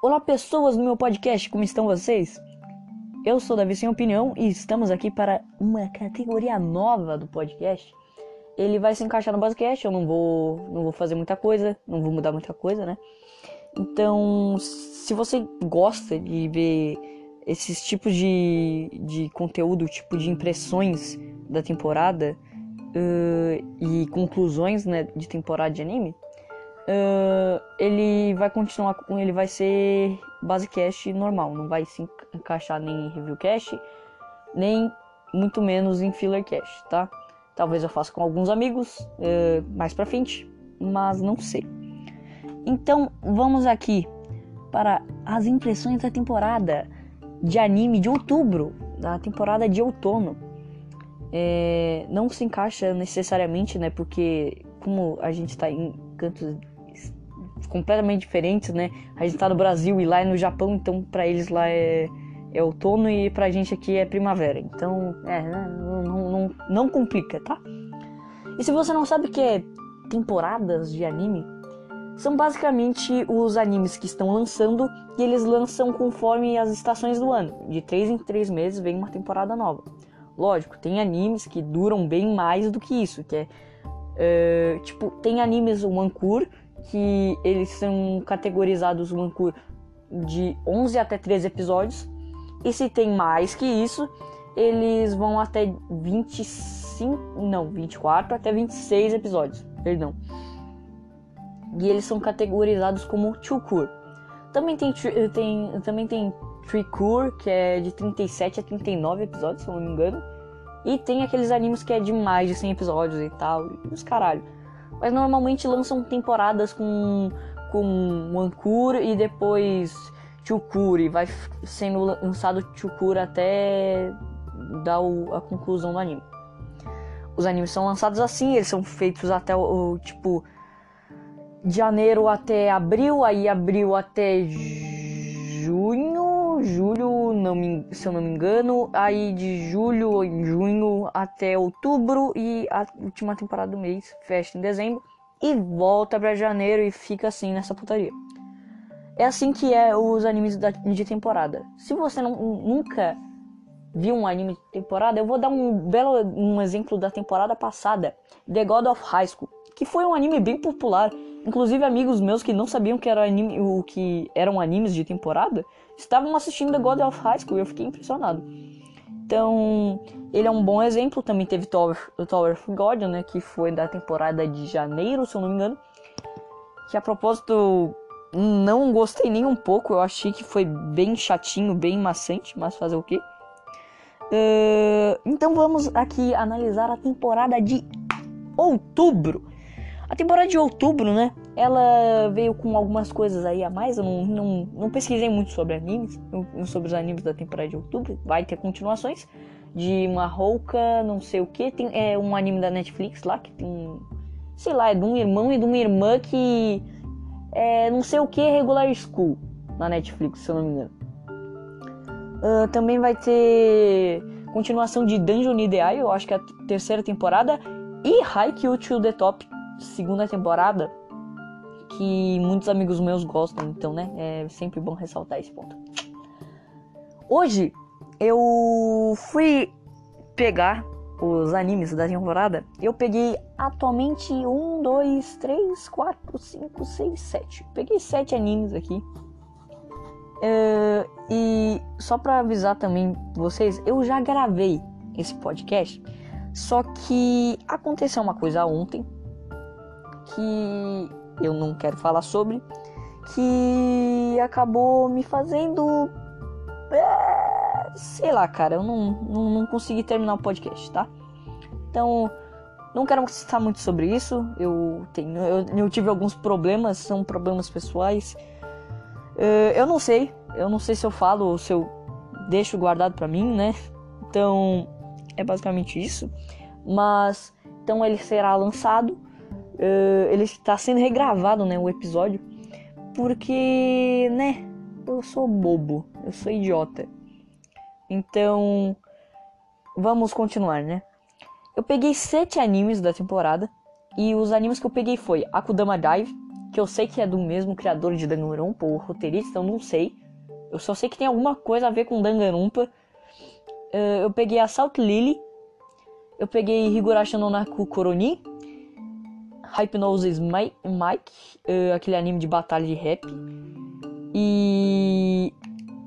Olá, pessoas do meu podcast, como estão vocês? Eu sou Davi Sem Opinião e estamos aqui para uma categoria nova do podcast. Ele vai se encaixar no podcast, eu não vou, não vou fazer muita coisa, não vou mudar muita coisa, né? Então, se você gosta de ver esses tipos de, de conteúdo, tipo de impressões da temporada uh, e conclusões né, de temporada de anime, uh, ele vai continuar com ele vai ser basecast normal, não vai se encaixar nem em reviewcast, nem muito menos em fillercast, tá? Talvez eu faça com alguns amigos uh, mais pra frente, mas não sei. Então vamos aqui para as impressões da temporada de anime de outubro, da temporada de outono. É, não se encaixa necessariamente, né? Porque como a gente está em cantos completamente diferentes, né? A gente tá no Brasil e lá é no Japão, então para eles lá é, é outono e pra gente aqui é primavera. Então, é, né, não, não, não, não complica, tá? E se você não sabe o que é temporadas de anime, são basicamente os animes que estão lançando e eles lançam conforme as estações do ano. De 3 em 3 meses vem uma temporada nova. Lógico, tem animes que duram bem mais do que isso, que é Uh, tipo, tem animes One Cure que eles são categorizados um de 11 até 13 episódios. E se tem mais que isso, eles vão até 25, não, 24 até 26 episódios, perdão. E eles são categorizados como Chukur. Também tem, tem, também tem Tricur, que é de 37 a 39 episódios, se eu não me engano. E tem aqueles animes que é de mais de 100 episódios e tal, e os caralho mas normalmente lançam temporadas com com Wankura e depois Chukuri, vai sendo lançado Chukura até dar o, a conclusão do anime. Os animes são lançados assim, eles são feitos até o, o tipo de janeiro até abril, aí abril até junho julho, não me, se eu não me engano, aí de julho em junho até outubro e a última temporada do mês fecha em dezembro e volta para janeiro e fica assim nessa putaria. É assim que é os animes de temporada. Se você não, nunca viu um anime de temporada, eu vou dar um belo um exemplo da temporada passada, The God of High School, que foi um anime bem popular. Inclusive amigos meus que não sabiam que era anime, o que eram animes de temporada, estavam assistindo The God of High School e eu fiquei impressionado. Então, ele é um bom exemplo. Também teve Tower, Tower of God, né, que foi da temporada de janeiro, se eu não me engano. Que a propósito, não gostei nem um pouco. Eu achei que foi bem chatinho, bem maçante, mas fazer o quê? Uh, então vamos aqui analisar a temporada de outubro. A temporada de outubro, né? Ela veio com algumas coisas aí a mais. Eu não, não, não pesquisei muito sobre animes, sobre os animes da temporada de outubro. Vai ter continuações de uma rouca, não sei o que. Tem é um anime da Netflix lá que tem, sei lá, é de um irmão e de uma irmã que é não sei o que regular school na Netflix, se eu não me engano. Uh, também vai ter continuação de Dungeon Ideal, eu acho que é a terceira temporada, e Haikyuu to the Top segunda temporada que muitos amigos meus gostam, então, né? É sempre bom ressaltar esse ponto. Hoje eu fui pegar os animes da temporada. Eu peguei atualmente um, dois, três, quatro, cinco, seis, sete. Peguei sete animes aqui. Uh, e só para avisar também vocês, eu já gravei esse podcast. Só que aconteceu uma coisa ontem que eu não quero falar sobre, que acabou me fazendo. É, sei lá, cara, eu não, não, não consegui terminar o podcast, tá? Então, não quero citar muito sobre isso. Eu tenho, eu, eu tive alguns problemas, são problemas pessoais. Uh, eu não sei, eu não sei se eu falo ou se eu deixo guardado para mim, né? Então, é basicamente isso. Mas então ele será lançado uh, ele está sendo regravado, né, o episódio, porque, né, eu sou bobo, eu sou idiota. Então, vamos continuar, né? Eu peguei sete animes da temporada e os animes que eu peguei foi Akudama Dive, que eu sei que é do mesmo criador de Danganronpa, o roteirista, eu não sei. Eu só sei que tem alguma coisa a ver com Danganronpa. Uh, eu peguei Assault Lily, eu peguei Higurashi no Naku Hypnosis Mike, uh, aquele anime de batalha de rap, e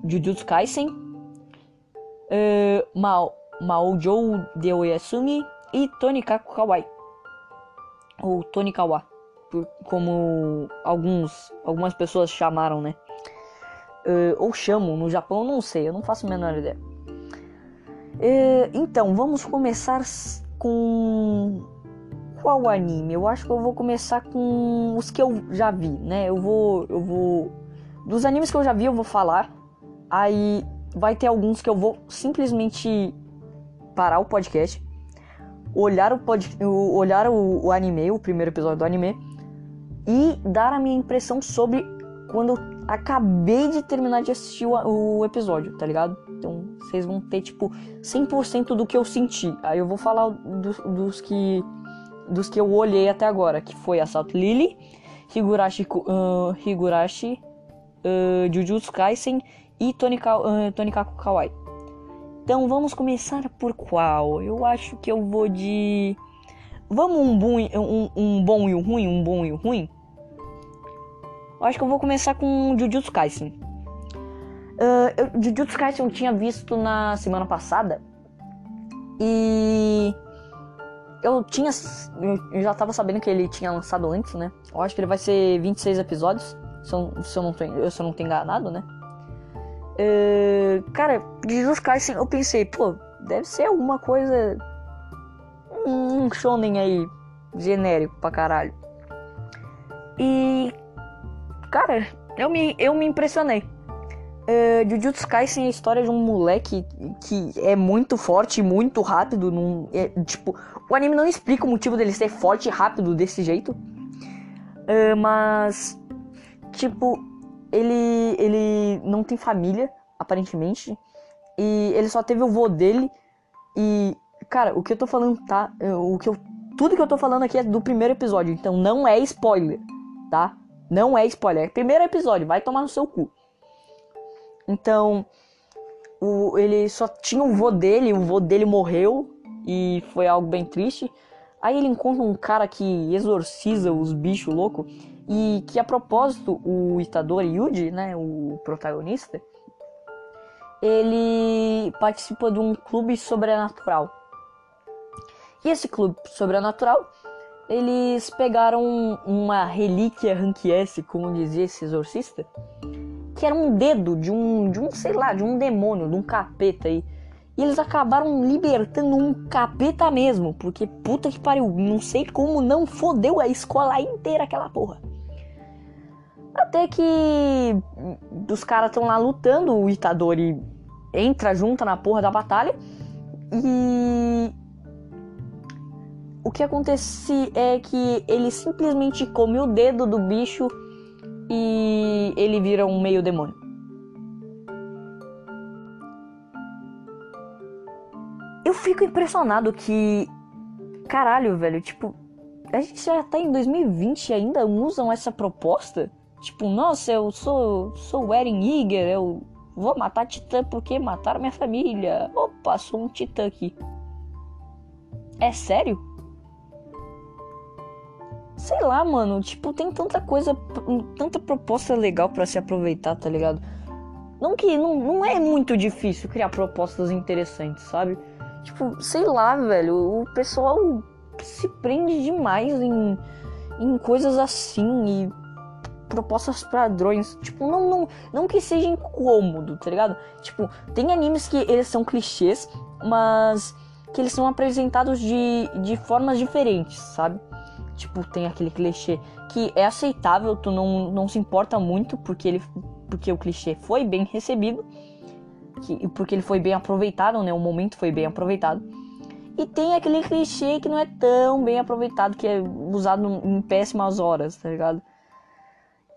Jujutsu Kaisen, uh, Mao, Maojou de Oyasumi e Tonikaku Kawaii, ou Tonikawa, como alguns, algumas pessoas chamaram, né? Uh, ou chamam no Japão, não sei, eu não faço a menor ideia. Uh, então, vamos começar com qual anime? Eu acho que eu vou começar com os que eu já vi, né? Eu vou, eu vou dos animes que eu já vi, eu vou falar. Aí vai ter alguns que eu vou simplesmente parar o podcast, olhar o pod, olhar o, o anime, o primeiro episódio do anime e dar a minha impressão sobre quando eu acabei de terminar de assistir o, o episódio, tá ligado? Então vocês vão ter tipo 100% do que eu senti. Aí eu vou falar dos, dos que dos que eu olhei até agora, que foi Assault Lily, Higurashi, uh, Higurashi uh, Jujutsu Kaisen e Tonika, uh, Tonikaku Kawaii. Então vamos começar por qual? Eu acho que eu vou de. Vamos um bom, um, um bom e um ruim? Um bom e um ruim? Eu acho que eu vou começar com Jujutsu Kaisen. Uh, eu, Jujutsu Kaisen eu tinha visto na semana passada. E. Eu tinha. Eu já tava sabendo que ele tinha lançado antes, né? Eu acho que ele vai ser 26 episódios. Se eu, se eu não, tô, se eu não tô enganado, né? Uh, cara, Jujutsu Kaisen eu pensei, pô, deve ser alguma coisa. Um shonen aí, genérico pra caralho. E. Cara, eu me, eu me impressionei. Uh, Jujutsu Kaisen é a história de um moleque que é muito forte e muito rápido. Num, é, tipo, o anime não explica o motivo dele ser forte e rápido desse jeito. Uh, mas, tipo, ele, ele não tem família, aparentemente. E ele só teve o vô dele. E, cara, o que eu tô falando tá. O que eu, tudo que eu tô falando aqui é do primeiro episódio. Então não é spoiler, tá? Não é spoiler. É primeiro episódio, vai tomar no seu cu. Então, o, ele só tinha o vô dele, o vô dele morreu. E foi algo bem triste. Aí ele encontra um cara que exorciza os bichos loucos. E que a propósito, o Itadori Yuji, né, o protagonista, ele participa de um clube sobrenatural. E esse clube sobrenatural, eles pegaram uma relíquia Rank S, como dizia esse exorcista, que era um dedo de um, de um, sei lá, de um demônio, de um capeta aí. E eles acabaram libertando um capeta mesmo, porque puta que pariu, não sei como não fodeu a escola inteira aquela porra. Até que os caras estão lá lutando, o Itadori entra junto na porra da batalha e o que acontece é que ele simplesmente come o dedo do bicho e ele vira um meio demônio. Eu fico impressionado que caralho, velho, tipo, a gente já tá em 2020 e ainda usam essa proposta? Tipo, nossa, eu sou sou o Eren Yeager, eu Vou matar titã porque mataram minha família. Opa, sou um titã aqui. É sério? Sei lá, mano. Tipo, tem tanta coisa, tanta proposta legal para se aproveitar, tá ligado? Não que não, não é muito difícil criar propostas interessantes, sabe? Tipo, sei lá, velho. O pessoal se prende demais em, em coisas assim e propostas padrões. Tipo, não, não, não que seja incômodo, tá ligado? Tipo, tem animes que eles são clichês, mas que eles são apresentados de, de formas diferentes, sabe? Tipo, tem aquele clichê que é aceitável, tu não, não se importa muito porque ele porque o clichê foi bem recebido, que, porque ele foi bem aproveitado, né? O momento foi bem aproveitado. E tem aquele clichê que não é tão bem aproveitado, que é usado em péssimas horas, tá ligado?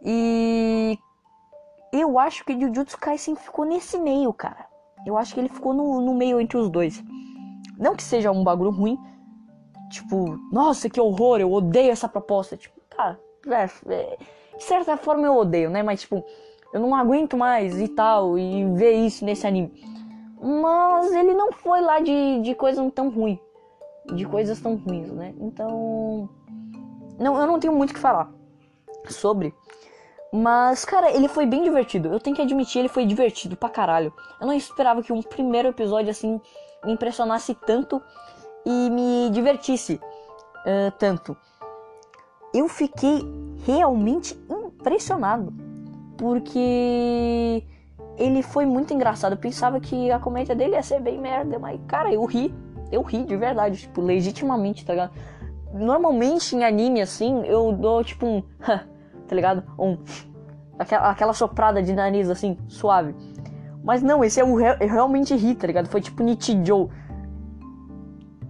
E eu acho que Jujutsu Kaisen ficou nesse meio, cara. Eu acho que ele ficou no, no meio entre os dois. Não que seja um bagulho ruim. Tipo, nossa, que horror, eu odeio essa proposta. Tipo, cara, É, é, de certa forma eu odeio, né? Mas tipo, eu não aguento mais e tal, e ver isso nesse anime. Mas ele não foi lá de, de coisa tão ruim. De coisas tão ruins, né? Então. Não, eu não tenho muito o que falar sobre. Mas, cara, ele foi bem divertido. Eu tenho que admitir, ele foi divertido pra caralho. Eu não esperava que um primeiro episódio assim me impressionasse tanto e me divertisse uh, tanto. Eu fiquei realmente impressionado. Porque ele foi muito engraçado. Eu pensava que a comédia dele ia ser bem merda, mas, cara, eu ri. Eu ri de verdade, tipo, legitimamente, tá ligado? Normalmente em anime assim, eu dou tipo um. tá ligado? Um. Aquela, aquela soprada de nariz assim, suave. Mas não, esse é o eu realmente ri, tá ligado? Foi tipo Nichijou.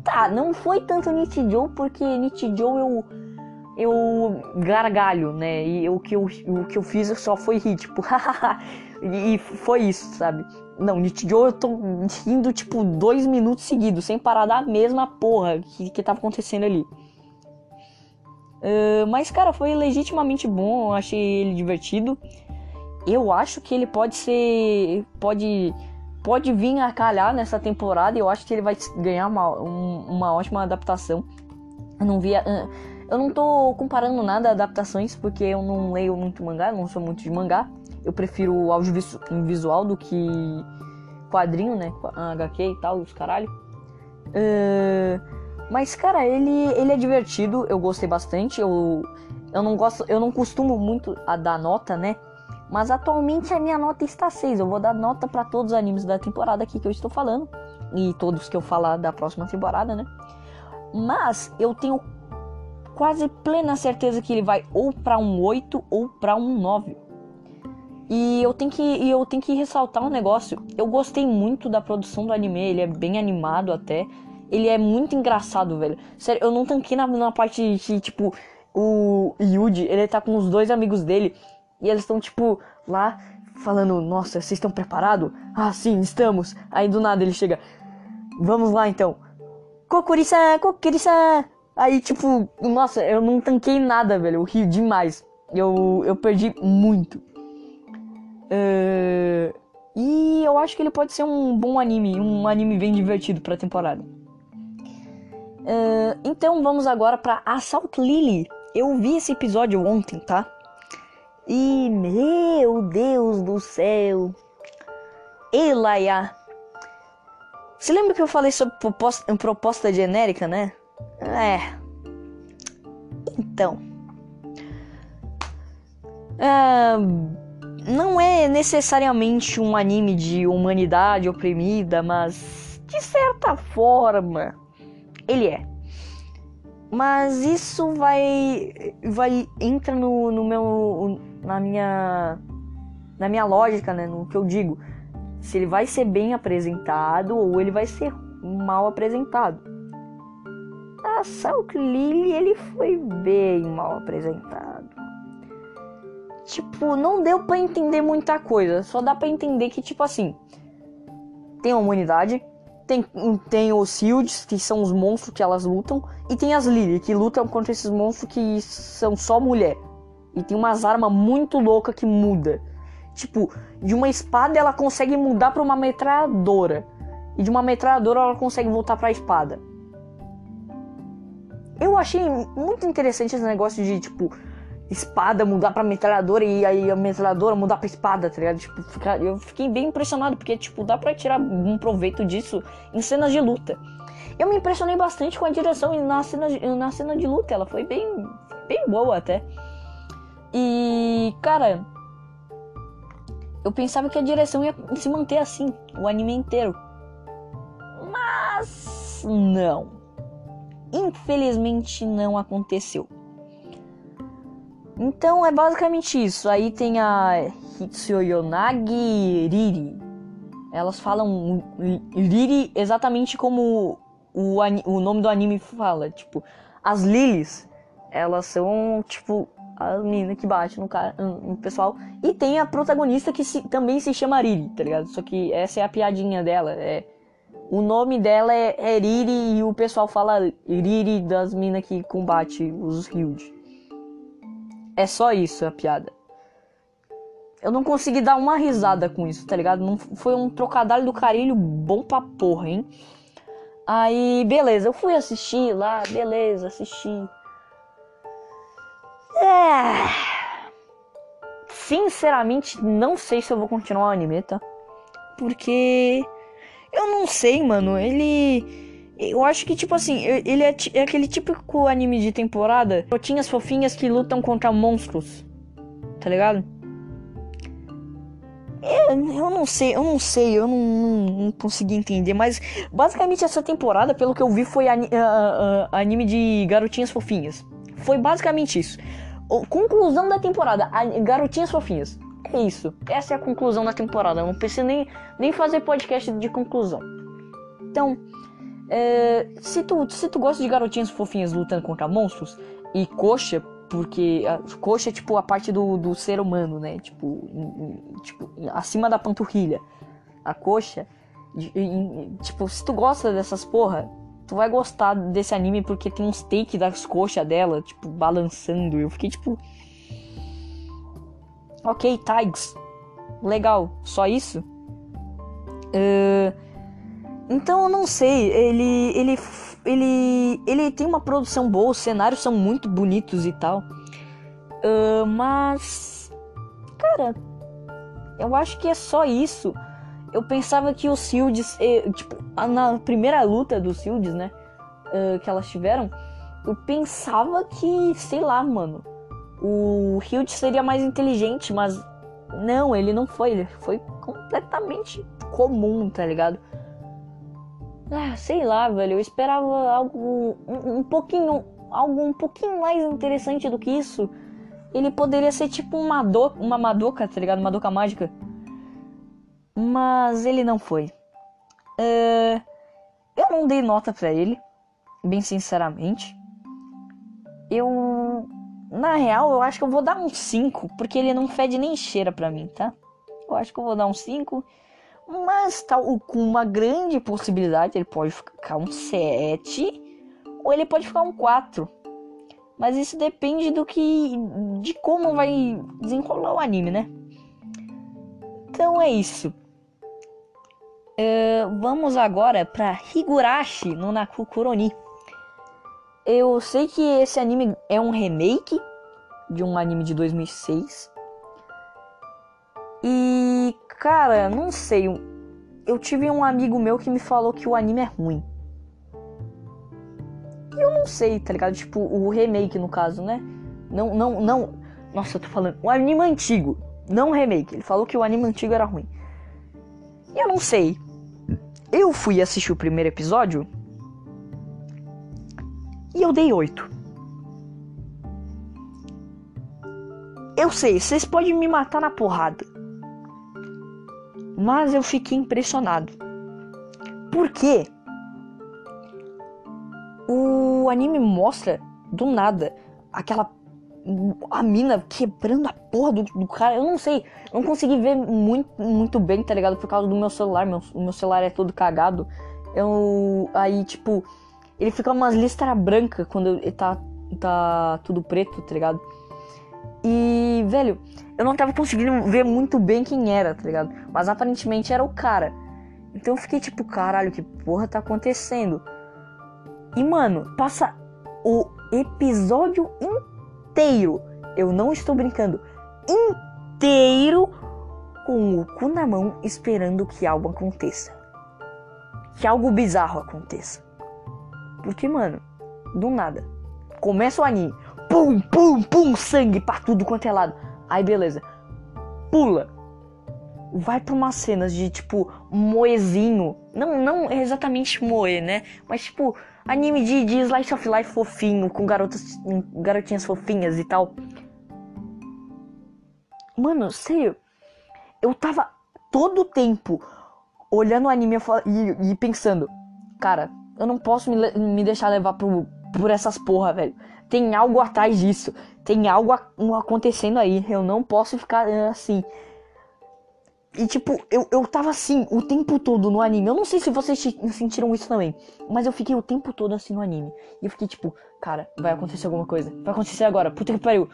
Tá, não foi tanto Nichijou, porque Nichijou eu. Eu gargalho, né? E o que eu, o que eu fiz só foi rir, tipo, e foi isso, sabe? Não, Nichijou eu tô rindo tipo dois minutos seguidos, sem parar da mesma porra que, que tava acontecendo ali. Uh, mas, cara, foi legitimamente bom. Eu achei ele divertido. Eu acho que ele pode ser. Pode. Pode vir a calhar nessa temporada. Eu acho que ele vai ganhar uma, um, uma ótima adaptação. Eu não via. Eu não tô comparando nada adaptações, porque eu não leio muito mangá, não sou muito de mangá. Eu prefiro o audiovisual do que quadrinho, né? HQ e tal, os caralho. Uh, mas, cara, ele, ele é divertido, eu gostei bastante. Eu, eu não gosto, eu não costumo muito a dar nota, né? Mas atualmente a minha nota está 6. Eu vou dar nota para todos os animes da temporada aqui que eu estou falando. E todos que eu falar da próxima temporada, né? Mas eu tenho quase plena certeza que ele vai ou para um 8 ou para um 9. E eu tenho que eu tenho que ressaltar um negócio. Eu gostei muito da produção do anime, ele é bem animado até. Ele é muito engraçado, velho. Sério, eu não tanquei na, na parte que, tipo, o Yuji, ele tá com os dois amigos dele. E eles estão, tipo, lá falando, nossa, vocês estão preparados? Ah, sim, estamos. Aí do nada ele chega, vamos lá então. Kokuri-san, Kokuri-san. Aí, tipo, nossa, eu não tanquei nada, velho. Eu ri demais. Eu, eu perdi muito. E eu acho que ele pode ser um bom anime, um anime bem divertido pra temporada. Uh, então vamos agora para Assault Lily. Eu vi esse episódio ontem, tá? E meu Deus do céu! Elaia! Você lembra que eu falei sobre proposta, proposta genérica, né? É. Então. Uh, não é necessariamente um anime de humanidade oprimida, mas de certa forma ele é. Mas isso vai vai entra no, no meu na minha na minha lógica, né, no que eu digo. Se ele vai ser bem apresentado ou ele vai ser mal apresentado. A Salt Lily ele foi bem mal apresentado. Tipo, não deu para entender muita coisa, só dá para entender que tipo assim, tem a humanidade, tem, tem os Shields, que são os monstros que elas lutam. E tem as Lily, que lutam contra esses monstros que são só mulher. E tem umas armas muito loucas que muda. Tipo, de uma espada ela consegue mudar para uma metralhadora. E de uma metralhadora ela consegue voltar para a espada. Eu achei muito interessante esse negócio de, tipo, espada mudar pra metralhadora e aí a metralhadora mudar pra espada, tá ligado? Tipo, ficar, eu fiquei bem impressionado, porque, tipo, dá pra tirar um proveito disso em cenas de luta. Eu me impressionei bastante com a direção na cena, na cena de luta, ela foi bem, bem boa até. E, cara, eu pensava que a direção ia se manter assim, o anime inteiro. Mas, não. Infelizmente não aconteceu. Então é basicamente isso. Aí tem a Hitsuyoyonagi Riri. Elas falam Riri exatamente como o, o nome do anime fala. Tipo, as Lilies, elas são tipo a menina que bate no, cara, no pessoal. E tem a protagonista que se, também se chama Riri, tá ligado? Só que essa é a piadinha dela. É, o nome dela é, é Riri e o pessoal fala Riri das minas que combate os Hilde. É só isso a piada. Eu não consegui dar uma risada com isso, tá ligado? Não foi um trocadilho do carilho bom pra porra, hein? Aí, beleza, eu fui assistir lá, beleza, assisti. É... Sinceramente, não sei se eu vou continuar o anime, tá? Porque eu não sei, mano. Ele. Eu acho que, tipo assim, ele é, é aquele típico anime de temporada. Rotinhas fofinhas que lutam contra monstros. Tá ligado? Eu, eu não sei, eu não sei, eu não, não, não, consegui entender, mas basicamente essa temporada, pelo que eu vi, foi ani, uh, uh, anime de garotinhas fofinhas. Foi basicamente isso. O, conclusão da temporada, garotinhas fofinhas. É isso. Essa é a conclusão da temporada. Eu não pensei nem, nem fazer podcast de conclusão. Então, é, se, tu, se tu gosta de garotinhas fofinhas lutando contra monstros e coxa, porque a coxa é tipo a parte do, do ser humano, né? Tipo, em, tipo, acima da panturrilha. A coxa, em, tipo, se tu gosta dessas porra, tu vai gostar desse anime porque tem uns takes das coxas dela, tipo, balançando. Eu fiquei tipo. Ok, tags. Legal, só isso? Uh, então eu não sei, ele, ele ele, ele tem uma produção boa, os cenários são muito bonitos e tal. Uh, mas. Cara, eu acho que é só isso. Eu pensava que os Shields, eh, tipo, na primeira luta dos Shields, né? Uh, que elas tiveram, eu pensava que, sei lá, mano, o Hild seria mais inteligente, mas não, ele não foi, ele foi completamente comum, tá ligado? Ah, sei lá, velho. Eu esperava algo um, um pouquinho. Algo um pouquinho mais interessante do que isso. Ele poderia ser tipo uma, do, uma Madoka, tá ligado? Uma Madoka mágica. Mas ele não foi. Uh, eu não dei nota pra ele. Bem sinceramente. Eu. Na real, eu acho que eu vou dar um 5. Porque ele não fede nem cheira pra mim, tá? Eu acho que eu vou dar um 5 mas tal, com uma grande possibilidade ele pode ficar um 7 ou ele pode ficar um 4. Mas isso depende do que. de como vai desenrolar o anime, né? Então é isso. Uh, vamos agora para Higurashi no Nakukuroni. Eu sei que esse anime é um remake de um anime de 2006. E Cara, não sei. Eu tive um amigo meu que me falou que o anime é ruim. E eu não sei, tá ligado? Tipo, o remake no caso, né? Não, não, não. Nossa, eu tô falando. O anime antigo, não o remake. Ele falou que o anime antigo era ruim. E eu não sei. Eu fui assistir o primeiro episódio. E eu dei 8. Eu sei, vocês podem me matar na porrada. Mas eu fiquei impressionado. Por quê? O anime mostra do nada aquela a mina quebrando a porra do, do, cara. Eu não sei, eu não consegui ver muito, muito bem, tá ligado? Por causa do meu celular. Meu, meu celular é todo cagado. Eu. Aí, tipo, ele fica umas listras brancas quando ele tá, tá tudo preto, tá ligado? E, velho, eu não tava conseguindo ver muito bem quem era, tá ligado? Mas aparentemente era o cara. Então eu fiquei tipo, caralho, que porra tá acontecendo? E, mano, passa o episódio inteiro. Eu não estou brincando. Inteiro com o cu na mão esperando que algo aconteça. Que algo bizarro aconteça. Porque, mano, do nada. Começa o anime. Pum, pum, pum, sangue pra tudo quanto é lado. Aí beleza. Pula. Vai pra umas cenas de tipo moezinho. Não, não exatamente moe, né? Mas tipo, anime de, de slice of life fofinho, com garotas, garotinhas fofinhas e tal. Mano, sério. Eu tava todo o tempo olhando o anime e, e pensando, cara, eu não posso me, me deixar levar pro, por essas porra, velho. Tem algo atrás disso. Tem algo acontecendo aí. Eu não posso ficar eh, assim. E tipo, eu, eu tava assim o tempo todo no anime. Eu não sei se vocês sentiram isso também. Mas eu fiquei o tempo todo assim no anime. E eu fiquei tipo, cara, vai acontecer alguma coisa. Vai acontecer agora. Puta que pariu.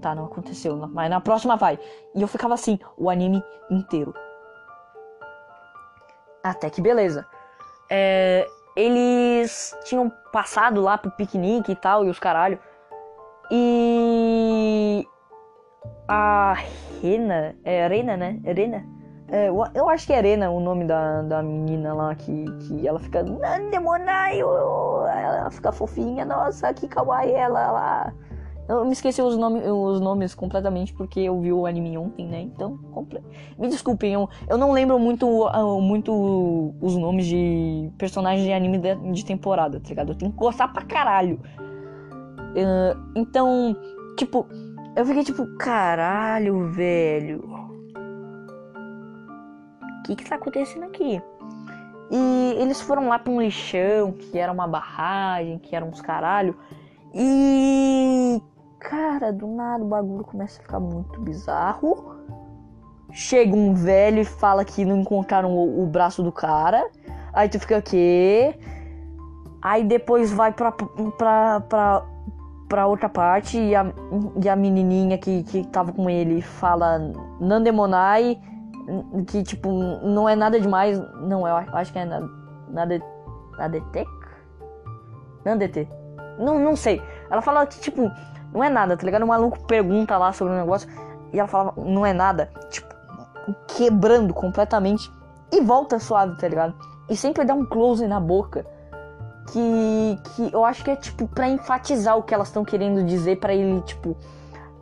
tá, não aconteceu, mas na próxima vai. E eu ficava assim, o anime inteiro. Até que beleza. É, eles tinham passado lá pro piquenique e tal, e os caralho. E. A Rena. É Rena, né? Rena? É, eu acho que é Rena o nome da, da menina lá que, que ela fica. Demonaio! Ela fica fofinha, nossa, que kawaii ela lá. Eu me esqueci os, nome, os nomes completamente porque eu vi o anime ontem, né? Então, me desculpem, eu, eu não lembro muito, uh, muito os nomes de personagens de anime de, de, temporada, tá ligado? Eu tenho que gostar pra caralho. Uh, então, tipo, eu fiquei tipo, caralho, velho. O que que tá acontecendo aqui? E eles foram lá pra um lixão, que era uma barragem, que era uns caralho. E Cara, do nada o bagulho começa a ficar muito bizarro. Chega um velho e fala que não encontraram o, o braço do cara. Aí tu fica o quê? Aí depois vai pra, pra, pra, pra outra parte e a, e a menininha que, que tava com ele fala Nandemonai, que tipo, não é nada demais. Não, eu acho que é nada. Nada. Nandete. Não, não sei. Ela fala que, tipo, não é nada, tá ligado? O maluco pergunta lá sobre um negócio e ela falava, não é nada. Tipo, quebrando completamente. E volta suave, tá ligado? E sempre dá um close na boca. Que, que eu acho que é tipo pra enfatizar o que elas estão querendo dizer para ele, tipo,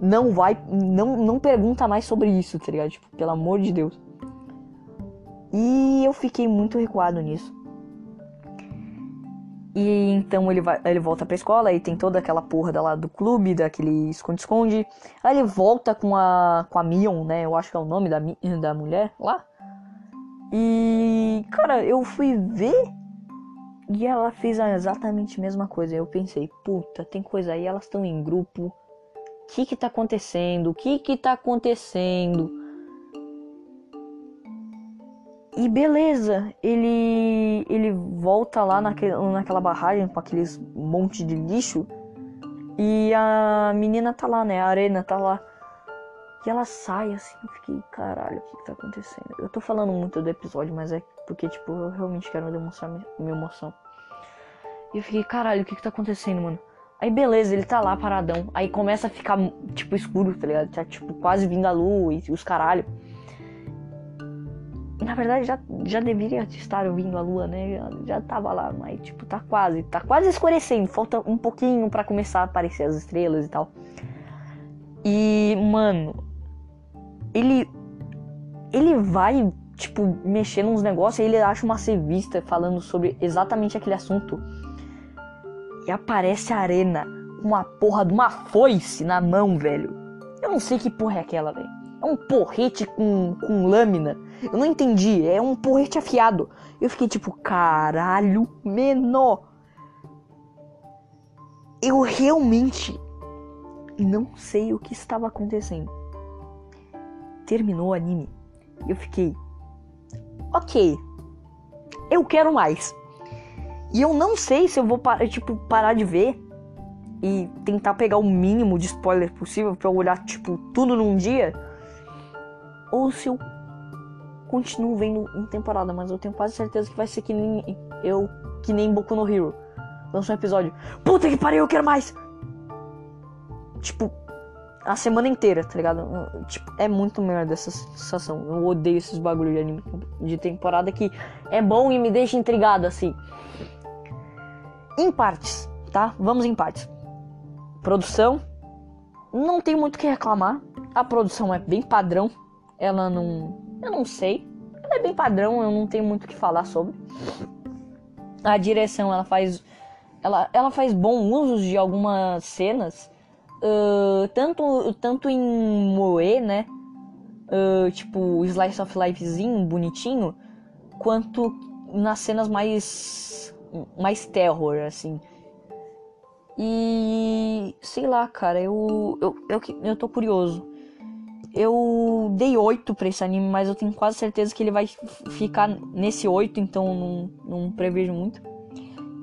não vai, não, não pergunta mais sobre isso, tá ligado? Tipo, pelo amor de Deus. E eu fiquei muito recuado nisso. E então ele, vai, ele volta pra escola e tem toda aquela porra lá do clube, daquele esconde-esconde. Aí ele volta com a, com a Mion, né? Eu acho que é o nome da, da mulher lá. E, cara, eu fui ver e ela fez exatamente a mesma coisa. Eu pensei, puta, tem coisa aí, elas estão em grupo. O que que tá acontecendo? O que que tá acontecendo? E beleza, ele ele volta lá naquele, naquela barragem com aqueles monte de lixo. E a menina tá lá, né? A arena tá lá. E ela sai assim, eu fiquei, caralho, o que, que tá acontecendo? Eu tô falando muito do episódio, mas é porque, tipo, eu realmente quero demonstrar minha emoção. E eu fiquei, caralho, o que, que tá acontecendo, mano? Aí beleza, ele tá lá paradão. Aí começa a ficar, tipo, escuro, tá ligado? Tá, tipo, quase vindo a lua e os caralho. Na verdade, já, já deveria estar vindo a lua, né? Já, já tava lá, mas, tipo, tá quase. Tá quase escurecendo. Falta um pouquinho para começar a aparecer as estrelas e tal. E, mano. Ele. Ele vai, tipo, mexer nos negócios e ele acha uma revista falando sobre exatamente aquele assunto. E aparece a arena com uma porra de uma foice na mão, velho. Eu não sei que porra é aquela, velho. É um porrete com, com lâmina. Eu não entendi. É um porrete afiado. Eu fiquei tipo, caralho, menor. Eu realmente não sei o que estava acontecendo. Terminou o anime. Eu fiquei, ok, eu quero mais. E eu não sei se eu vou tipo, parar de ver e tentar pegar o mínimo de spoiler possível para olhar tipo tudo num dia ou se eu continuo vendo em temporada, mas eu tenho quase certeza que vai ser que nem eu, que nem Boku no Hero. Lançou um episódio. Puta que pariu, eu quero mais! Tipo, a semana inteira, tá ligado? Tipo, é muito melhor dessa sensação. Eu odeio esses bagulho de anime de temporada que é bom e me deixa intrigado assim. Em partes, tá? Vamos em partes. Produção. Não tem muito o que reclamar. A produção é bem padrão ela não. Eu não sei. Ela é bem padrão, eu não tenho muito o que falar sobre. A direção, ela faz. Ela, ela faz bom uso de algumas cenas. Uh, tanto, tanto em Moe, né? Uh, tipo, slice of lifezinho, bonitinho. Quanto nas cenas mais. mais terror, assim. E. sei lá, cara, eu. Eu, eu, eu tô curioso eu dei 8 pra esse anime, mas eu tenho quase certeza que ele vai ficar nesse 8, então não, não prevejo muito.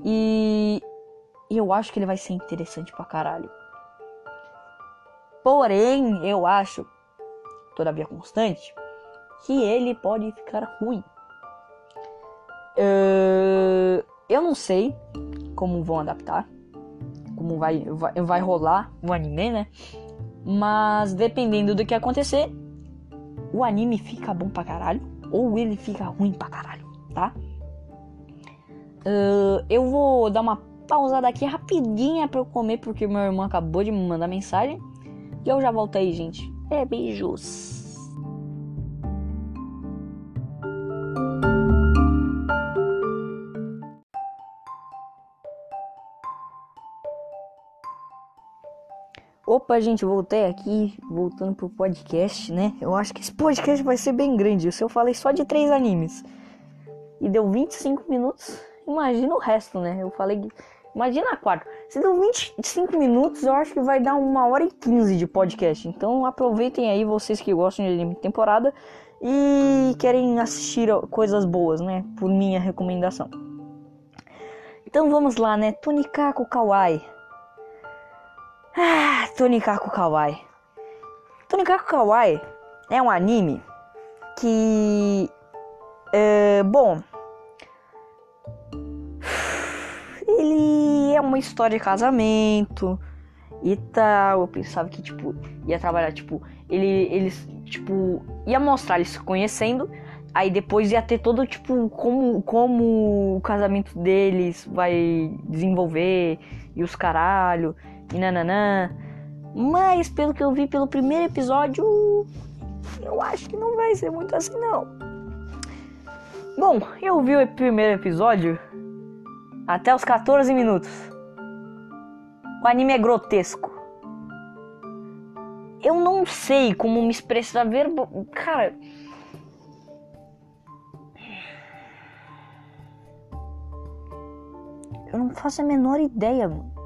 E, eu acho que ele vai ser interessante pra caralho. Porém, eu acho, todavia constante, que ele pode ficar ruim. Uh, eu não sei como vão adaptar, como vai, vai, vai rolar o anime, né? Mas dependendo do que acontecer, o anime fica bom pra caralho ou ele fica ruim pra caralho, tá? Uh, eu vou dar uma pausada aqui rapidinha pra eu comer porque meu irmão acabou de me mandar mensagem. E eu já volto aí, gente. É, beijos. Opa, gente, voltei aqui, voltando pro podcast, né? Eu acho que esse podcast vai ser bem grande. Se eu falei só de três animes e deu 25 minutos, imagina o resto, né? Eu falei. Imagina quatro. Se deu 25 minutos, eu acho que vai dar uma hora e 15 de podcast. Então aproveitem aí, vocês que gostam de anime temporada e querem assistir coisas boas, né? Por minha recomendação. Então vamos lá, né? Tunikaku Kawaii. Ah, Tonikaku Kawaii. Tonikaku Kawaii é um anime que. É, bom. Ele é uma história de casamento e tal. Eu pensava que, tipo, ia trabalhar, tipo, ele, eles, tipo, ia mostrar eles se conhecendo. Aí depois ia ter todo, tipo, como, como o casamento deles vai desenvolver e os caralho e nananã. Mas pelo que eu vi pelo primeiro episódio, eu acho que não vai ser muito assim não. Bom, eu vi o primeiro episódio até os 14 minutos. O anime é grotesco. Eu não sei como me expressar verbo. Cara. Eu não faço a menor ideia, mano.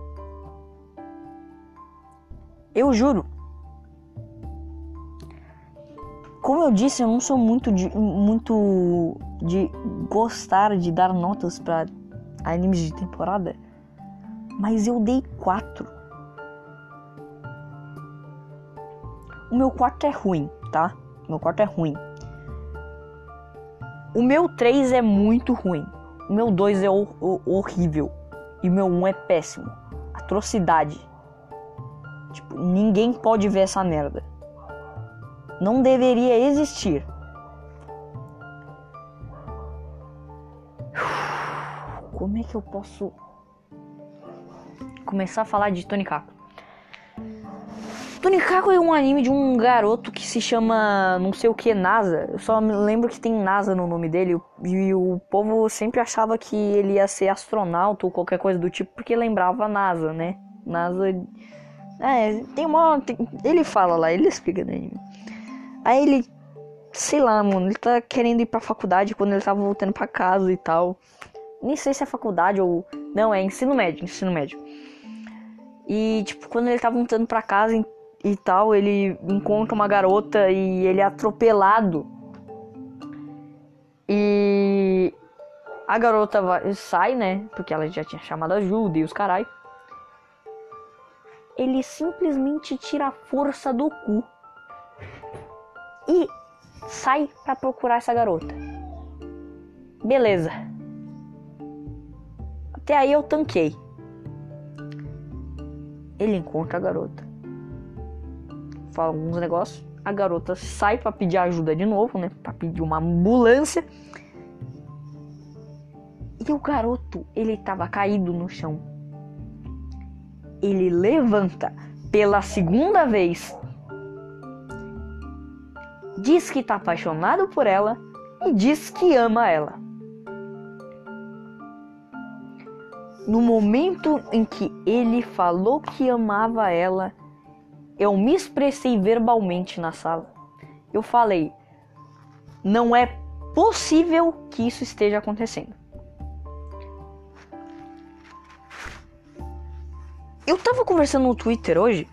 Eu juro. Como eu disse, eu não sou muito de, muito de gostar de dar notas para animes de temporada, mas eu dei quatro. O meu quarto é ruim, tá? O meu quarto é ruim. O meu 3 é muito ruim. O meu 2 é horrível. E o meu 1 um é péssimo. Atrocidade. Tipo, ninguém pode ver essa merda. Não deveria existir. Como é que eu posso começar a falar de? Tony Kako é um anime de um garoto que se chama não sei o que NASA. Eu só me lembro que tem NASA no nome dele e o povo sempre achava que ele ia ser astronauta ou qualquer coisa do tipo porque lembrava NASA, né? NASA é, tem uma. Tem, ele fala lá, ele explica né? Aí ele. Sei lá, mano, ele tá querendo ir pra faculdade quando ele tava voltando pra casa e tal. Nem sei se é faculdade ou. Não, é ensino médio, ensino médio. E, tipo, quando ele tá voltando pra casa e, e tal, ele encontra uma garota e ele é atropelado. E. A garota vai, sai, né? Porque ela já tinha chamado ajuda e os carai ele simplesmente tira a força do cu e sai para procurar essa garota. Beleza. Até aí eu tanquei. Ele encontra a garota. Fala alguns negócios. A garota sai para pedir ajuda de novo, né? Para pedir uma ambulância. E o garoto, ele tava caído no chão ele levanta pela segunda vez, diz que está apaixonado por ela e diz que ama ela. No momento em que ele falou que amava ela, eu me expressei verbalmente na sala. Eu falei: não é possível que isso esteja acontecendo. Eu tava conversando no Twitter hoje.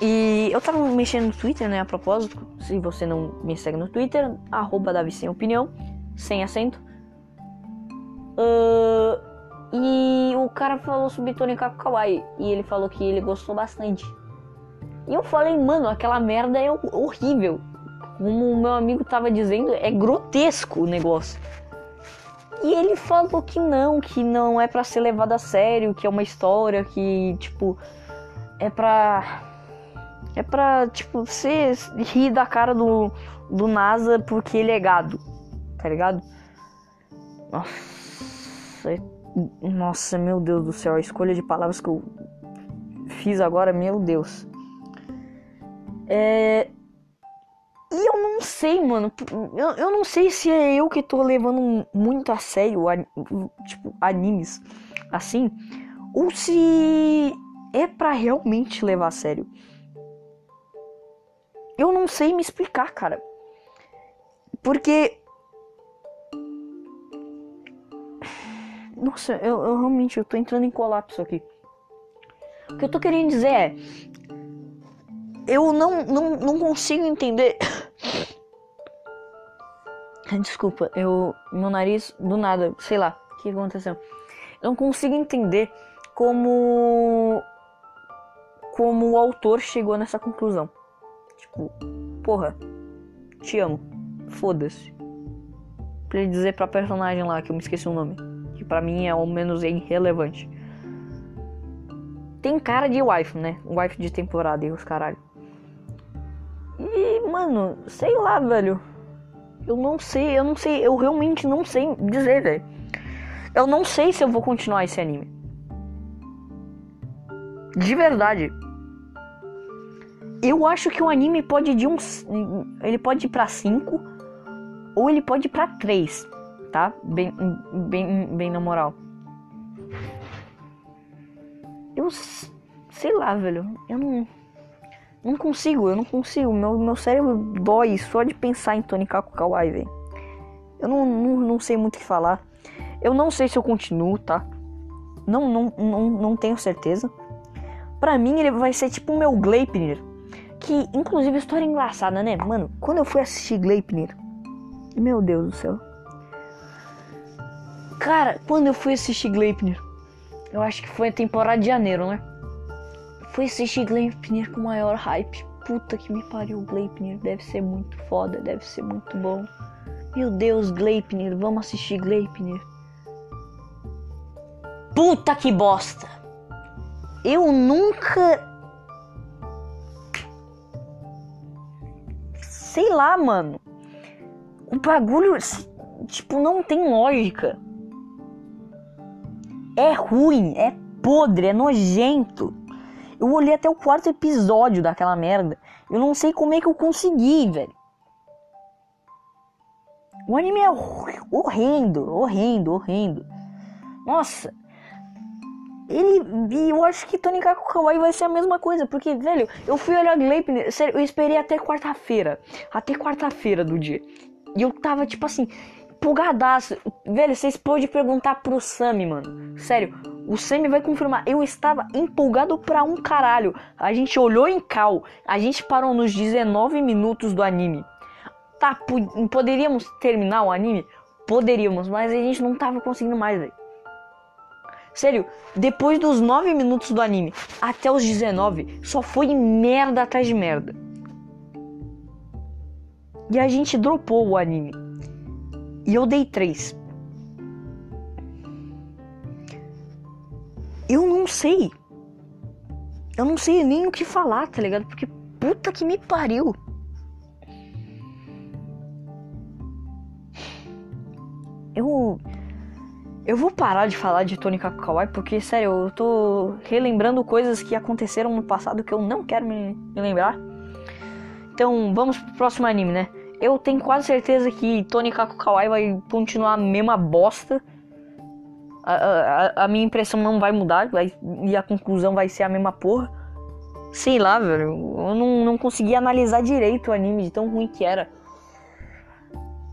E eu tava mexendo no Twitter, né? A propósito, se você não me segue no Twitter, arroba Davi Sem Opinião, sem acento. Uh, e o cara falou sobre Tony Kawaii. E ele falou que ele gostou bastante. E eu falei, mano, aquela merda é horrível. Como o meu amigo tava dizendo, é grotesco o negócio. E ele falou que não, que não é para ser levado a sério, que é uma história que, tipo, é pra. É pra, tipo, você rir da cara do, do NASA porque ele é gado, tá ligado? Nossa, é, nossa, meu Deus do céu, a escolha de palavras que eu fiz agora, meu Deus. É. E eu não sei, mano. Eu, eu não sei se é eu que tô levando muito a sério, tipo, animes assim, ou se é para realmente levar a sério. Eu não sei me explicar, cara. Porque. Nossa, eu, eu realmente eu tô entrando em colapso aqui. O que eu tô querendo dizer é. Eu não, não, não consigo entender. Desculpa, eu. Meu nariz, do nada, sei lá, o que aconteceu? Eu não consigo entender como. Como o autor chegou nessa conclusão. Tipo, porra, te amo. Foda-se. Pra ele dizer pra personagem lá que eu me esqueci o nome. Que pra mim é ao menos irrelevante. Tem cara de wife, né? Wife de temporada e os caralho. Mano, sei lá, velho. Eu não sei, eu não sei, eu realmente não sei dizer, velho. Eu não sei se eu vou continuar esse anime. De verdade. Eu acho que o anime pode de uns. Ele pode ir pra 5 ou ele pode ir pra 3, tá? Bem, bem, bem na moral. Eu sei lá, velho. Eu não. Não consigo, eu não consigo. Meu, meu cérebro dói só de pensar em Tony Kaku Kawaii, velho. Eu não, não, não sei muito o que falar. Eu não sei se eu continuo, tá? Não, não, não, não tenho certeza. Pra mim, ele vai ser tipo o meu Gleipnir. Que, inclusive, história engraçada, né? Mano, quando eu fui assistir Gleipnir. Meu Deus do céu. Cara, quando eu fui assistir Gleipnir. Eu acho que foi a temporada de janeiro, né? Fui assistir Gleipnir com maior hype. Puta que me pariu, Gleipnir. Deve ser muito foda, deve ser muito bom. Meu Deus, Gleipnir, vamos assistir Gleipnir. Puta que bosta! Eu nunca. Sei lá, mano. O bagulho, tipo, não tem lógica. É ruim, é podre, é nojento. Eu olhei até o quarto episódio daquela merda. Eu não sei como é que eu consegui, velho. O anime é horrendo, horrendo, horrendo. Nossa. Ele. Eu acho que Tony Kaku Kawaii vai ser a mesma coisa. Porque, velho, eu fui olhar Gleipnir. Sério, eu esperei até quarta-feira. Até quarta-feira do dia. E eu tava, tipo assim, empolgadaço. Velho, vocês podem perguntar pro Sammy, mano. Sério, o Sammy vai confirmar. Eu estava empolgado pra um caralho. A gente olhou em cal. A gente parou nos 19 minutos do anime. Tá, poderíamos terminar o anime? Poderíamos, mas a gente não tava conseguindo mais, velho. Sério, depois dos 9 minutos do anime até os 19, só foi merda atrás de merda. E a gente dropou o anime. E eu dei 3. Eu não sei. Eu não sei nem o que falar, tá ligado? Porque puta que me pariu. Eu. Eu vou parar de falar de Tony Kakawai porque, sério, eu tô relembrando coisas que aconteceram no passado que eu não quero me, me lembrar. Então, vamos pro próximo anime, né? Eu tenho quase certeza que Tony Kakawai vai continuar a mesma bosta. A, a, a, minha impressão não vai mudar vai, e a conclusão vai ser a mesma porra. Sei lá, velho. Eu não, não consegui analisar direito o anime de tão ruim que era.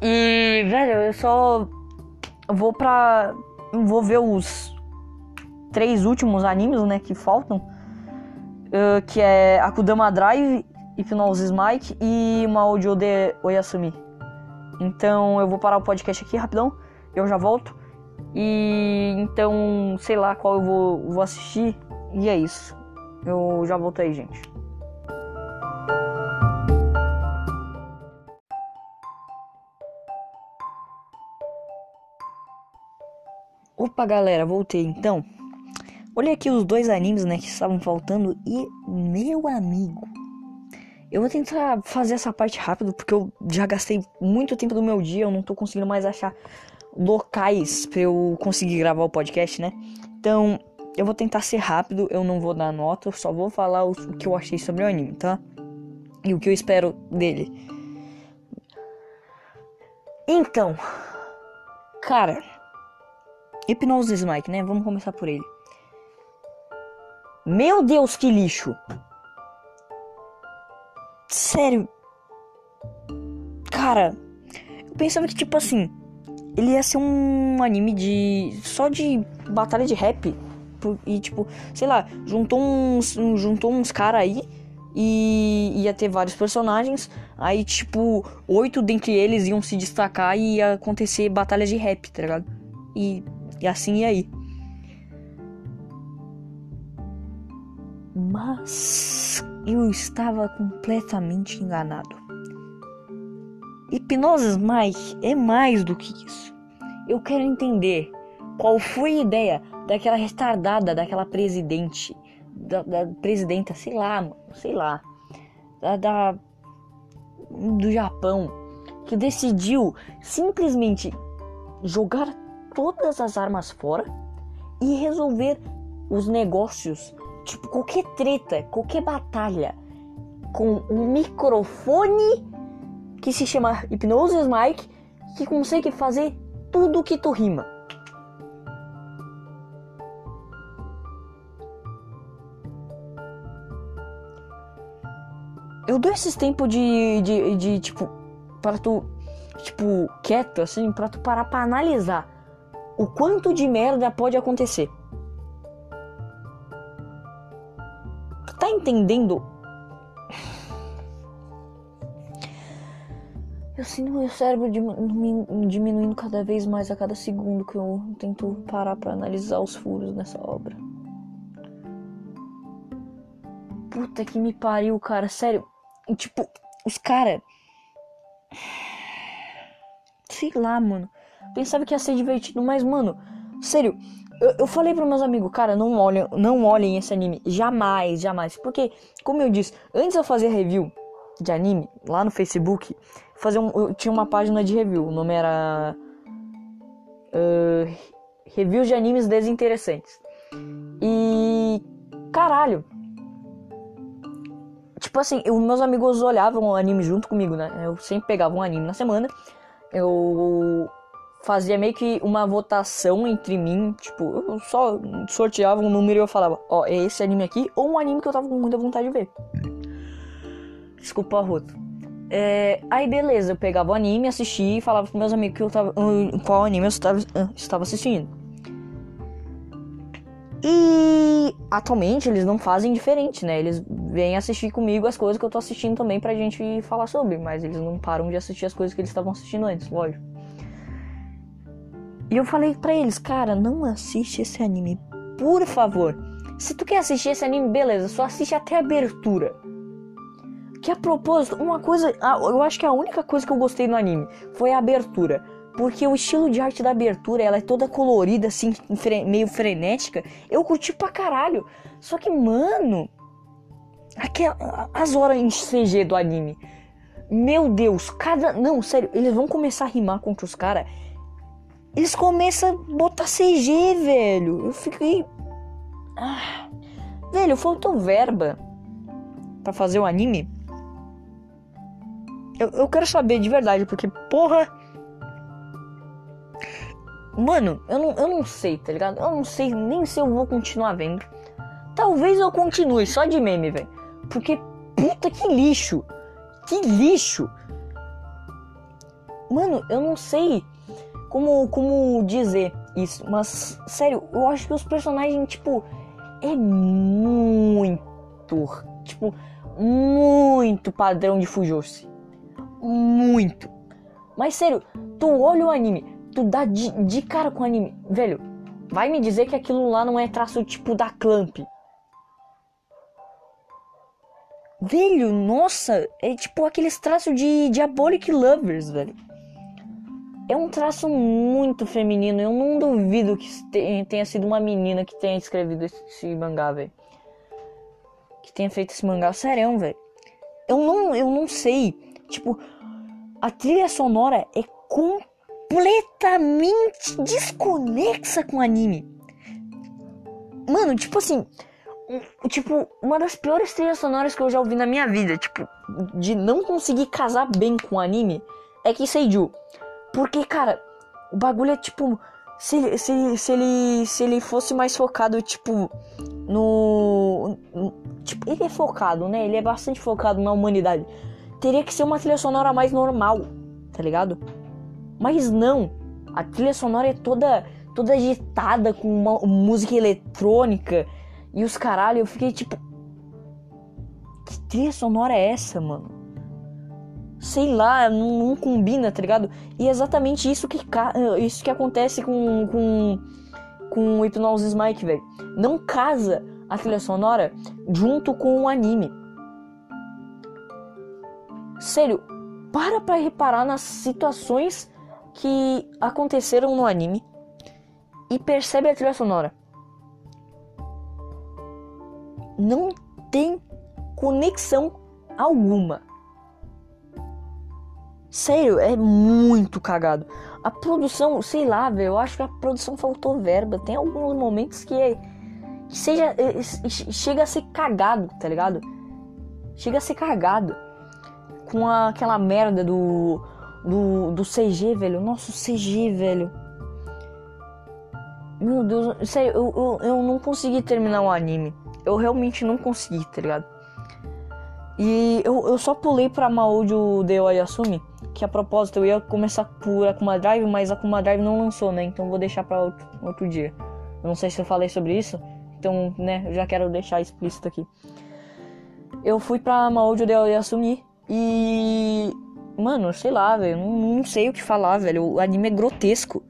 E, velho, eu só vou pra. Vou ver os três últimos animes, né, que faltam. Uh, que é Akudama Drive, Hypnosis Mike e uma audio de Oyasumi. Então eu vou parar o podcast aqui rapidão, eu já volto. E então, sei lá qual eu vou, vou assistir. E é isso. Eu já volto aí, gente. Opa, galera, voltei então. Olha aqui os dois animes, né, que estavam faltando e meu amigo, eu vou tentar fazer essa parte rápido porque eu já gastei muito tempo do meu dia, eu não tô conseguindo mais achar locais para eu conseguir gravar o podcast, né? Então, eu vou tentar ser rápido, eu não vou dar nota, eu só vou falar o que eu achei sobre o anime, tá? E o que eu espero dele. Então, cara, Hipnose Smike, né? Vamos começar por ele. Meu Deus, que lixo! Sério. Cara, eu pensava que, tipo assim, ele ia ser um anime de. só de batalha de rap. E, tipo, sei lá, juntou uns, juntou uns caras aí e ia ter vários personagens. Aí, tipo, oito dentre eles iam se destacar e ia acontecer batalhas de rap, tá ligado? E, e assim e aí. Mas eu estava completamente enganado. Hipnose Mike é mais do que isso. Eu quero entender qual foi a ideia daquela retardada, daquela presidente, da, da presidenta, sei lá, sei lá, da, da do Japão, que decidiu simplesmente jogar todas as armas fora e resolver os negócios Tipo, qualquer treta, qualquer batalha com um microfone que se chama Hypnosis Mike, que consegue fazer tudo que tu rima. Eu dou esses tempos de, de, de, tipo, para tu, tipo, quieto, assim, para tu parar pra analisar o quanto de merda pode acontecer. Tá entendendo? Eu sinto meu cérebro diminuindo cada vez mais a cada segundo que eu tento parar para analisar os furos nessa obra. Puta que me pariu, cara. Sério. Tipo, os cara. Sei lá, mano. Pensava que ia ser divertido, mas, mano. Sério, eu, eu falei para meus amigos, cara, não olhem, não olhem esse anime. Jamais, jamais. Porque, como eu disse, antes eu fazia review de anime lá no Facebook, fazer um, eu tinha uma página de review. O nome era. Uh, reviews de animes desinteressantes. E. Caralho. Tipo assim, eu, meus amigos olhavam o anime junto comigo, né? Eu sempre pegava um anime na semana. Eu fazia meio que uma votação entre mim, tipo, eu só sorteava um número e eu falava, ó, oh, é esse anime aqui ou um anime que eu tava com muita vontade de ver. Desculpa, Roto. É, aí beleza, eu pegava o anime, assistia e falava pros meus amigos que eu tava, qual anime eu estava, estava assistindo. E atualmente eles não fazem diferente, né? Eles vêm assistir comigo as coisas que eu tô assistindo também pra gente falar sobre, mas eles não param de assistir as coisas que eles estavam assistindo antes, lógico. E eu falei para eles, cara, não assiste esse anime, por favor. Se tu quer assistir esse anime, beleza, só assiste até a abertura. Que a propósito, uma coisa, eu acho que a única coisa que eu gostei no anime foi a abertura. Porque o estilo de arte da abertura, ela é toda colorida, assim, meio frenética. Eu curti pra caralho. Só que, mano, aquela, as horas em CG do anime. Meu Deus, cada. Não, sério, eles vão começar a rimar contra os caras eles começam a botar CG, velho. Eu fiquei. Ah. Velho, faltou verba para fazer o anime. Eu, eu quero saber de verdade, porque, porra. Mano, eu não, eu não sei, tá ligado? Eu não sei nem se eu vou continuar vendo. Talvez eu continue só de meme, velho. Porque, puta que lixo. Que lixo. Mano, eu não sei como, como dizer isso, mas sério, eu acho que os personagens, tipo, é muito, tipo, muito padrão de Fujoshi. Muito. Mas sério, tu olha o anime, tu dá de, de cara com o anime, velho, vai me dizer que aquilo lá não é traço tipo da Clamp. Velho, nossa, é tipo aqueles traços de Diabolic Lovers, velho. É um traço muito feminino. Eu não duvido que tenha sido uma menina que tenha escrevido esse mangá, velho. Que tenha feito esse mangá. Sério, velho. Eu não, eu não sei. Tipo, a trilha sonora é completamente desconexa com o anime. Mano, tipo assim, tipo, uma das piores trilhas sonoras que eu já ouvi na minha vida, tipo, de não conseguir casar bem com o anime, é que Seiju. Porque, cara, o bagulho é tipo. Se, se, se, ele, se ele fosse mais focado, tipo, no. Tipo, ele é focado, né? Ele é bastante focado na humanidade. Teria que ser uma trilha sonora mais normal, tá ligado? Mas não. A trilha sonora é toda, toda agitada com uma música eletrônica e os caralho, eu fiquei tipo. Que trilha sonora é essa, mano? Sei lá, não, não combina, tá ligado? E é exatamente isso que, isso que acontece com, com, com o Hypnosis Mike, velho. Não casa a trilha sonora junto com o anime. Sério, para pra reparar nas situações que aconteceram no anime e percebe a trilha sonora não tem conexão alguma. Sério, é muito cagado. A produção, sei lá, velho, eu acho que a produção faltou verba. Tem alguns momentos que, é, que seja, é, chega a ser cagado, tá ligado? Chega a ser cagado. Com a, aquela merda do, do, do CG, velho. Nosso CG, velho. Meu Deus, sério, eu, eu, eu não consegui terminar o anime eu realmente não consegui, tá ligado? E eu, eu só pulei pra Maojo de Oyasumi, que a propósito eu ia começar por Akuma Drive, mas Akuma Drive não lançou, né? Então vou deixar pra outro, outro dia. Eu não sei se eu falei sobre isso, então, né, eu já quero deixar explícito aqui. Eu fui pra Maojo de Oyasumi e. Mano, sei lá, velho. Não, não sei o que falar, velho. O anime é grotesco.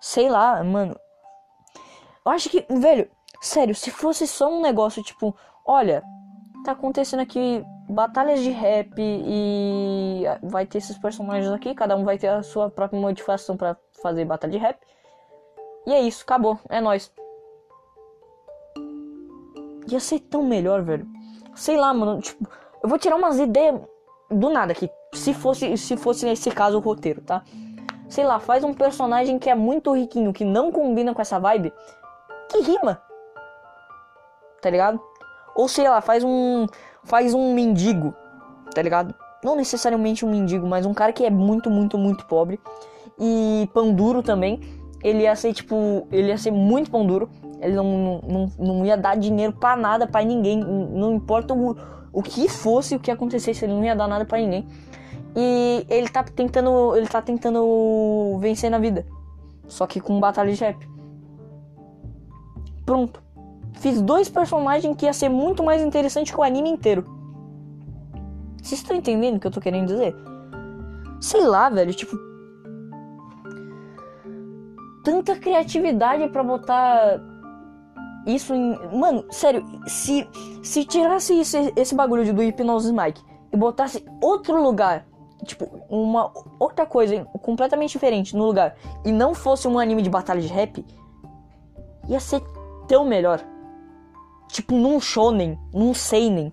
Sei lá, mano. Eu acho que, velho, Sério, se fosse só um negócio tipo, olha, tá acontecendo aqui batalhas de rap e vai ter esses personagens aqui, cada um vai ter a sua própria modificação para fazer batalha de rap. E é isso, acabou, é nós. Ia ser tão melhor, velho. Sei lá, mano, tipo, eu vou tirar umas ideias do nada aqui. Se fosse, se fosse nesse caso o roteiro, tá? Sei lá, faz um personagem que é muito riquinho, que não combina com essa vibe, que rima tá ligado? Ou sei lá, faz um faz um mendigo, tá ligado? Não necessariamente um mendigo, mas um cara que é muito, muito, muito pobre. E pão duro também. Ele ia ser tipo, ele ia ser muito pão duro. Ele não, não, não ia dar dinheiro para nada, para ninguém. Não importa o, o que fosse, o que acontecesse, ele não ia dar nada para ninguém. E ele tá tentando, ele tá tentando vencer na vida. Só que com batalha de rap. Pronto fiz dois personagens que ia ser muito mais interessante que o anime inteiro. Vocês estão entendendo o que eu tô querendo dizer? Sei lá, velho, tipo. Tanta criatividade para botar isso em. Mano, sério, se, se tirasse esse, esse bagulho do Hypnosis Mike e botasse outro lugar, tipo, uma outra coisa completamente diferente no lugar, e não fosse um anime de batalha de rap, ia ser tão melhor tipo num shonen, num seinen.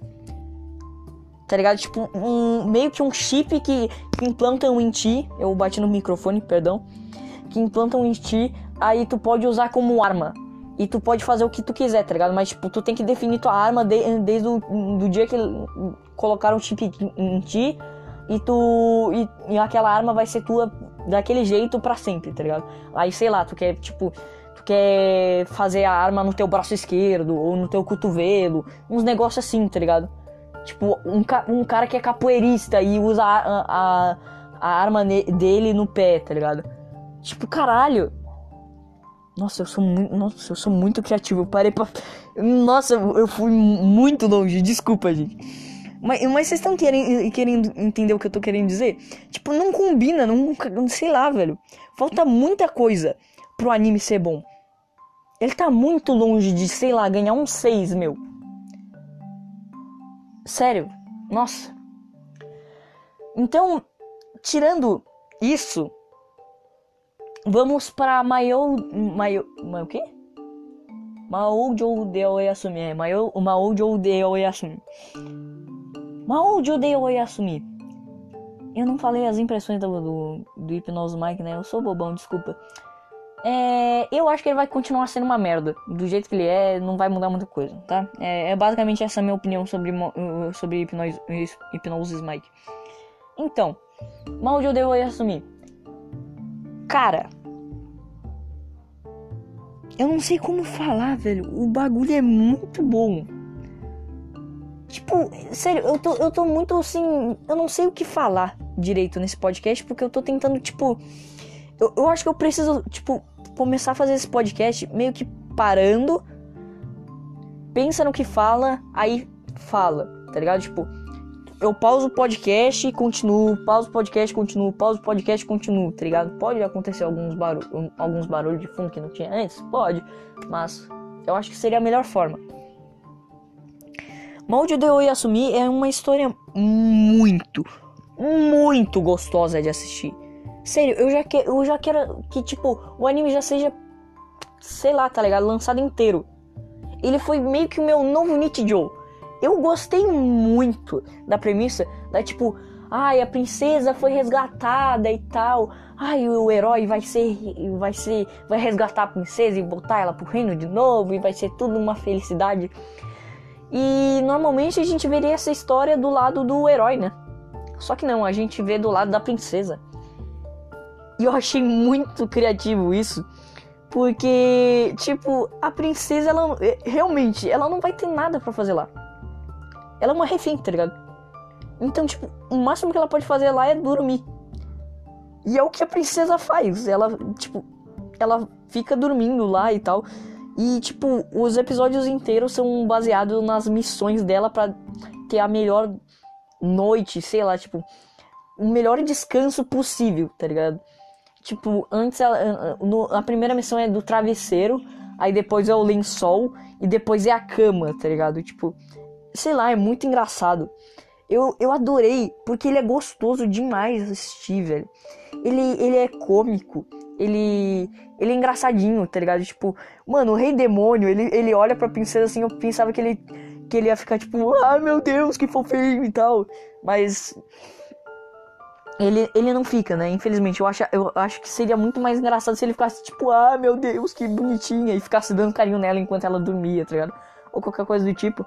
Tá ligado? Tipo, um, meio que um chip que, que implantam em ti. Eu bati no microfone, perdão. Que implantam em ti, aí tu pode usar como arma. E tu pode fazer o que tu quiser, tá ligado? Mas, tipo, tu tem que definir tua arma de, desde o do dia que colocaram o chip em ti. E tu. E, e aquela arma vai ser tua daquele jeito para sempre, tá ligado? Aí, sei lá, tu quer, tipo quer fazer a arma no teu braço esquerdo ou no teu cotovelo, uns negócios assim, tá ligado? Tipo, um, ca um cara que é capoeirista e usa a, a, a arma dele no pé, tá ligado? Tipo, caralho. Nossa, eu sou muito, nossa, eu sou muito criativo. Eu parei pra. Nossa, eu fui muito longe. Desculpa, gente. Mas, mas vocês estão querendo, querendo entender o que eu tô querendo dizer? Tipo, não combina, não, sei lá, velho. Falta muita coisa pro anime ser bom. Ele tá muito longe de, sei lá, ganhar um 6, meu. Sério. Nossa. Então, tirando isso, vamos Mayo. Mayo. Mayo o quê? Maoujo de Oyasumi. É, Maoujo de Oyasumi. Maoujo de Oyasumi. Eu não falei as impressões do, do, do Hipnose Mike, né? Eu sou bobão, desculpa. É, eu acho que ele vai continuar sendo uma merda. Do jeito que ele é, não vai mudar muita coisa, tá? É, é basicamente essa minha opinião sobre, uh, sobre Hipnose, Hipnose Mike. Então, mal eu devo assumir. Cara, eu não sei como falar, velho. O bagulho é muito bom. Tipo, sério, eu tô, eu tô muito assim. Eu não sei o que falar direito nesse podcast, porque eu tô tentando, tipo. Eu, eu acho que eu preciso, tipo, começar a fazer esse podcast meio que parando, pensa no que fala, aí fala, tá ligado? Tipo, eu pauso o podcast e continuo, pauso o podcast, continuo, pauso o podcast, continuo, tá ligado? Pode acontecer alguns, barulho, alguns barulhos de fundo que não tinha antes? Pode, mas eu acho que seria a melhor forma. Molde de Oyasumi é uma história muito, muito gostosa de assistir. Sério, eu já, que, eu já quero que, tipo, o anime já seja, sei lá, tá ligado? Lançado inteiro. Ele foi meio que o meu novo Nichijou. Eu gostei muito da premissa da, tipo, ai, a princesa foi resgatada e tal. Ai, o herói vai ser, vai ser, vai resgatar a princesa e botar ela pro reino de novo e vai ser tudo uma felicidade. E normalmente a gente veria essa história do lado do herói, né? Só que não, a gente vê do lado da princesa. E eu achei muito criativo isso. Porque, tipo, a princesa, ela é, realmente, ela não vai ter nada para fazer lá. Ela é uma refém, tá ligado? Então, tipo, o máximo que ela pode fazer lá é dormir. E é o que a princesa faz. Ela, tipo, ela fica dormindo lá e tal. E, tipo, os episódios inteiros são baseados nas missões dela para ter a melhor noite, sei lá, tipo, o melhor descanso possível, tá ligado? Tipo, antes ela, no, a primeira missão é do travesseiro, aí depois é o lençol e depois é a cama, tá ligado? Tipo, sei lá, é muito engraçado. Eu, eu adorei, porque ele é gostoso demais assistir, velho. Ele, ele é cômico, ele, ele é engraçadinho, tá ligado? Tipo, mano, o rei demônio, ele, ele olha pra princesa assim, eu pensava que ele, que ele ia ficar tipo, ai ah, meu Deus, que fofinho e tal. Mas ele, ele não fica, né? Infelizmente, eu acho, eu acho que seria muito mais engraçado se ele ficasse tipo, ah, meu Deus, que bonitinha, e ficasse dando carinho nela enquanto ela dormia, tá ligado? Ou qualquer coisa do tipo.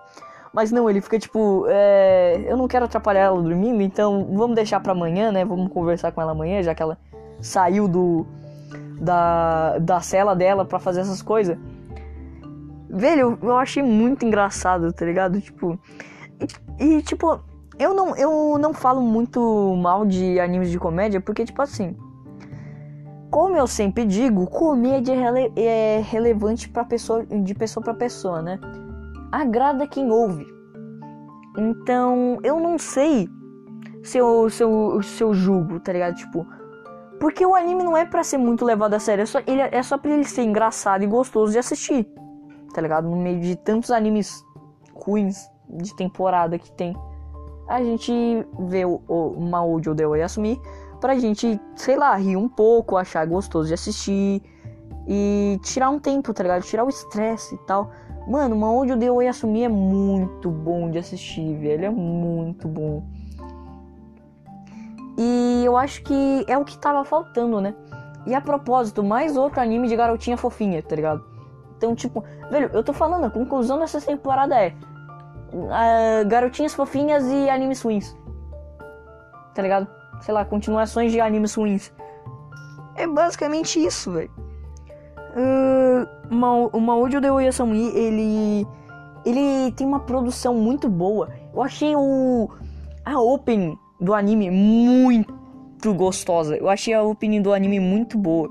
Mas não, ele fica tipo, é, eu não quero atrapalhar ela dormindo, então vamos deixar pra amanhã, né? Vamos conversar com ela amanhã, já que ela saiu do da, da cela dela para fazer essas coisas. Velho, eu, eu achei muito engraçado, tá ligado? Tipo, e, e tipo, eu não, eu não falo muito mal de animes de comédia, porque, tipo assim. Como eu sempre digo, comédia é, rele é relevante pra pessoa, de pessoa para pessoa, né? Agrada quem ouve. Então, eu não sei se eu, se eu, se eu julgo, tá ligado? Tipo, porque o anime não é para ser muito levado a sério, é só, ele, é só pra ele ser engraçado e gostoso de assistir, tá ligado? No meio de tantos animes ruins de temporada que tem a gente vê o, o Maojo de Oyasumi pra gente, sei lá, rir um pouco, achar gostoso de assistir e tirar um tempo, tá ligado? Tirar o estresse e tal. Mano, Maojo de Oyasumi é muito bom de assistir, velho. É muito bom. E eu acho que é o que tava faltando, né? E a propósito, mais outro anime de garotinha fofinha, tá ligado? Então, tipo, velho, eu tô falando, a conclusão dessa temporada é uh, garotinhas fofinhas e animes ruins. Tá ligado? Sei lá, continuações de animes ruins. É basicamente isso, velho. Uh, o Maojo de Oyasumi, ele ele tem uma produção muito boa. Eu achei o a opening do anime muito gostosa. Eu achei a opening do anime muito boa.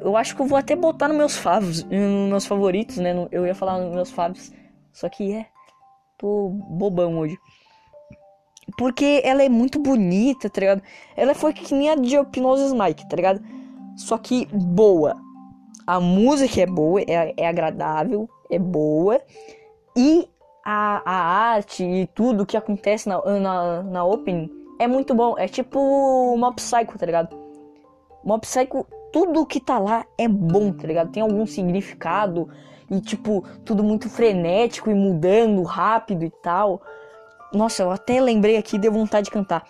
Eu acho que eu vou até botar nos meus favos, nos meus favoritos, né? Eu ia falar nos meus favos, só que é tô bobão hoje. Porque ela é muito bonita, tá ligado? Ela foi que nem a de Hypnosis Mike, tá ligado? Só que boa. A música é boa, é, é agradável, é boa. E a, a arte e tudo que acontece na, na, na Open é muito bom. É tipo Mob Psycho, tá ligado? Mob Psycho, tudo que tá lá é bom, tá ligado? Tem algum significado e, tipo, tudo muito frenético e mudando rápido e tal. Nossa, eu até lembrei aqui deu vontade de cantar.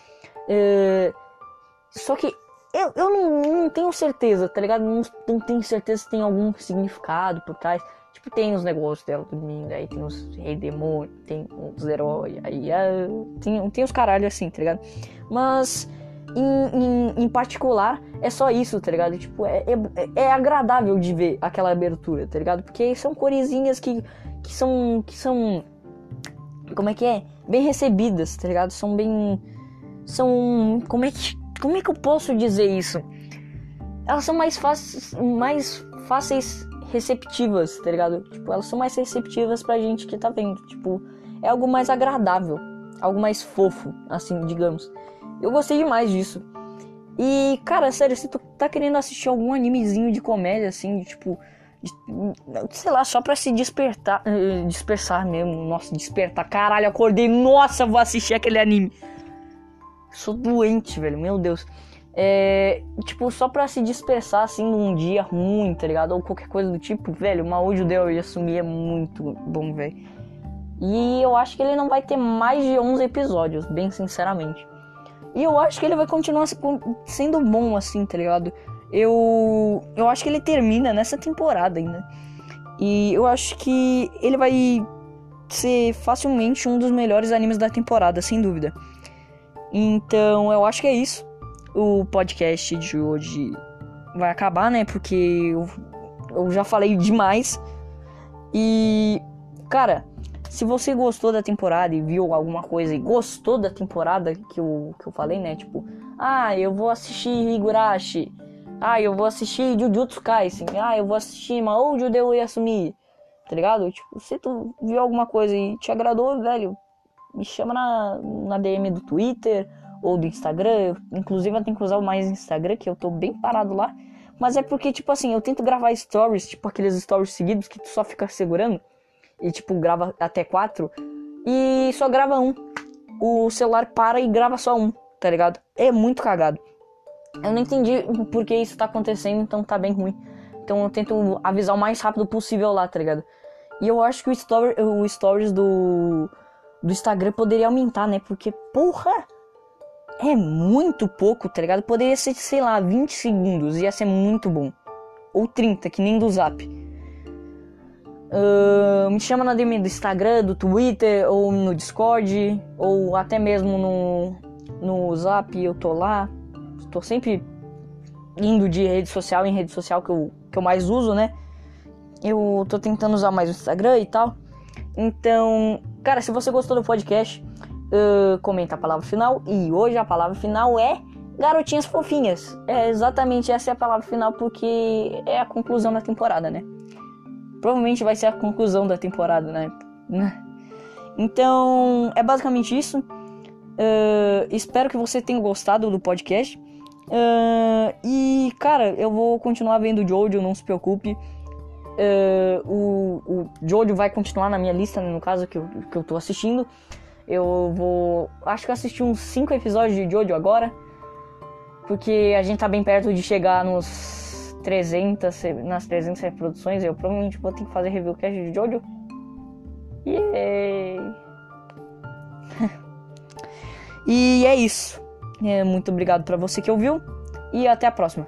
É... Só que eu, eu não, não, tenho certeza, tá ligado? Não, não tenho certeza se tem algum significado por trás. Tipo, tem os negócios dela dormindo, aí tem os rei demônio, tem os heróis, aí uh, tem, tem os caralhos assim, tá ligado? Mas em, em, em, particular é só isso, tá ligado? Tipo, é, é, é, agradável de ver aquela abertura, tá ligado? Porque são coresinhas que, que são. que são. Como é que é? Bem recebidas, tá ligado? São bem. São. Como é que. Como é que eu posso dizer isso? Elas são mais fáceis. mais fáceis receptivas, tá ligado? Tipo, elas são mais receptivas pra gente que tá vendo. Tipo, é algo mais agradável, algo mais fofo, assim, digamos. Eu gostei demais disso. E, cara, sério, se tu tá querendo assistir algum animezinho de comédia, assim, de, tipo, de, sei lá, só pra se despertar, uh, dispersar mesmo. Nossa, despertar. Caralho, acordei. Nossa, vou assistir aquele anime. Sou doente, velho, meu Deus. É, tipo, só pra se dispersar assim num dia ruim, tá ligado? Ou qualquer coisa do tipo, velho, o Maô Judeu e assumir é muito bom, velho. E eu acho que ele não vai ter mais de 11 episódios, bem sinceramente. E eu acho que ele vai continuar sendo bom assim, tá ligado? Eu eu acho que ele termina nessa temporada ainda. E eu acho que ele vai ser facilmente um dos melhores animes da temporada, sem dúvida. Então, eu acho que é isso o podcast de hoje vai acabar, né? Porque eu, eu já falei demais. E, cara, se você gostou da temporada e viu alguma coisa e gostou da temporada que eu, que eu falei, né? Tipo, ah, eu vou assistir Higurashi. Ah, eu vou assistir Jujutsu Kaisen. Ah, eu vou assistir Maoujo de Oyasumi. Tá ligado? Tipo, se tu viu alguma coisa e te agradou, velho, me chama na, na DM do Twitter ou do Instagram. Inclusive eu tenho que usar mais Instagram, que eu tô bem parado lá. Mas é porque, tipo assim, eu tento gravar stories, tipo aqueles stories seguidos que tu só fica segurando. E tipo, grava até quatro. E só grava um. O celular para e grava só um, tá ligado? É muito cagado. Eu não entendi por que isso tá acontecendo, então tá bem ruim. Então eu tento avisar o mais rápido possível lá, tá ligado? E eu acho que o, story, o stories do, do Instagram poderia aumentar, né? Porque, porra! é muito pouco, tá ligado? Poderia ser, sei lá, 20 segundos, ia ser muito bom. Ou 30, que nem do Zap. Uh, me chama na DM do Instagram, do Twitter, ou no Discord, ou até mesmo no, no Zap, eu tô lá. Tô sempre indo de rede social em rede social que eu, que eu mais uso, né? Eu tô tentando usar mais o Instagram e tal. Então, cara, se você gostou do podcast, uh, comenta a palavra final. E hoje a palavra final é garotinhas fofinhas. É exatamente essa é a palavra final porque é a conclusão da temporada, né? Provavelmente vai ser a conclusão da temporada, né? Então, é basicamente isso. Uh, espero que você tenha gostado do podcast. Uh, e, cara, eu vou continuar vendo Jojo, não se preocupe. Uh, o, o Jojo vai continuar na minha lista, né, no caso, que eu, que eu tô assistindo. Eu vou. Acho que assisti uns 5 episódios de Jojo agora. Porque a gente tá bem perto de chegar nos 300, nas 300 reproduções. Eu provavelmente vou ter que fazer review cast de Jojo. Yeah. e é isso. É, muito obrigado para você que ouviu. E até a próxima.